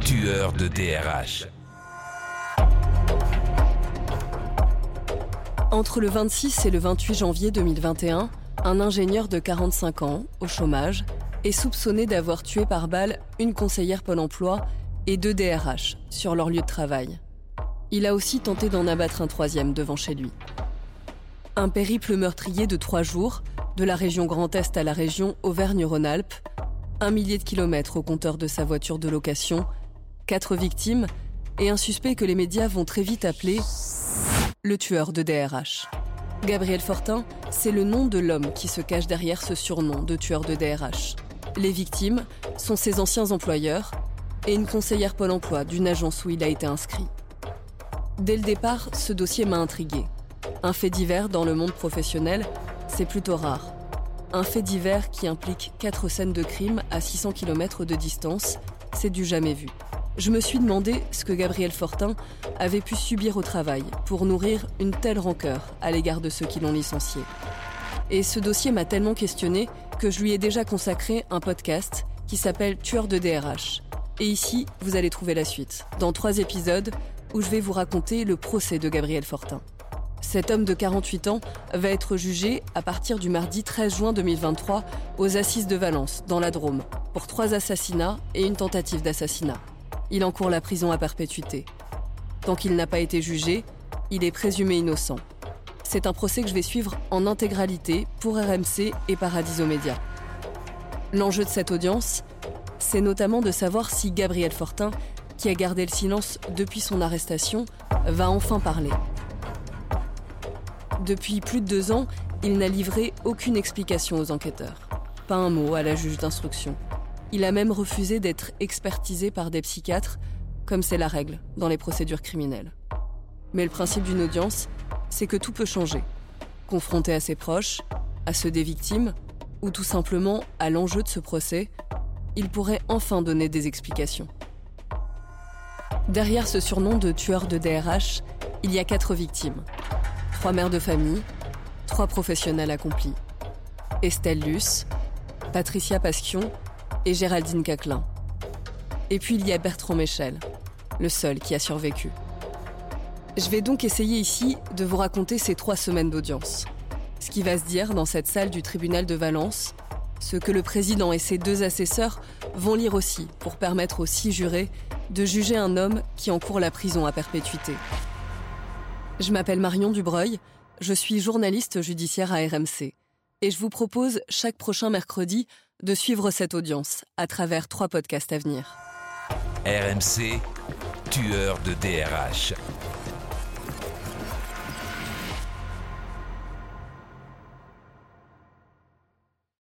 Tueur de DRH. Entre le 26 et le 28 janvier 2021, un ingénieur de 45 ans, au chômage, est soupçonné d'avoir tué par balle une conseillère Pôle emploi et deux DRH sur leur lieu de travail. Il a aussi tenté d'en abattre un troisième devant chez lui. Un périple meurtrier de trois jours, de la région Grand Est à la région Auvergne-Rhône-Alpes, un millier de kilomètres au compteur de sa voiture de location, quatre victimes et un suspect que les médias vont très vite appeler le tueur de DRH. Gabriel Fortin, c'est le nom de l'homme qui se cache derrière ce surnom de tueur de DRH. Les victimes sont ses anciens employeurs et une conseillère Pôle emploi d'une agence où il a été inscrit. Dès le départ, ce dossier m'a intrigué. Un fait divers dans le monde professionnel, c'est plutôt rare. Un fait divers qui implique quatre scènes de crime à 600 km de distance, c'est du jamais vu. Je me suis demandé ce que Gabriel Fortin avait pu subir au travail pour nourrir une telle rancœur à l'égard de ceux qui l'ont licencié. Et ce dossier m'a tellement questionné que je lui ai déjà consacré un podcast qui s'appelle Tueur de DRH. Et ici, vous allez trouver la suite, dans trois épisodes où je vais vous raconter le procès de Gabriel Fortin. Cet homme de 48 ans va être jugé à partir du mardi 13 juin 2023 aux Assises de Valence, dans la Drôme, pour trois assassinats et une tentative d'assassinat. Il encourt la prison à perpétuité. Tant qu'il n'a pas été jugé, il est présumé innocent. C'est un procès que je vais suivre en intégralité pour RMC et Paradiso Média. L'enjeu de cette audience, c'est notamment de savoir si Gabriel Fortin, qui a gardé le silence depuis son arrestation, va enfin parler. Depuis plus de deux ans, il n'a livré aucune explication aux enquêteurs. Pas un mot à la juge d'instruction. Il a même refusé d'être expertisé par des psychiatres, comme c'est la règle dans les procédures criminelles. Mais le principe d'une audience, c'est que tout peut changer. Confronté à ses proches, à ceux des victimes, ou tout simplement à l'enjeu de ce procès, il pourrait enfin donner des explications. Derrière ce surnom de tueur de DRH, il y a quatre victimes. Trois mères de famille, trois professionnels accomplis. Estelle Luce, Patricia Pasquion et Géraldine Caclin. Et puis il y a Bertrand Michel, le seul qui a survécu. Je vais donc essayer ici de vous raconter ces trois semaines d'audience. Ce qui va se dire dans cette salle du tribunal de Valence, ce que le président et ses deux assesseurs vont lire aussi pour permettre aux six jurés de juger un homme qui encourt la prison à perpétuité. Je m'appelle Marion Dubreuil, je suis journaliste judiciaire à RMC et je vous propose chaque prochain mercredi de suivre cette audience à travers trois podcasts à venir. RMC, tueur de DRH.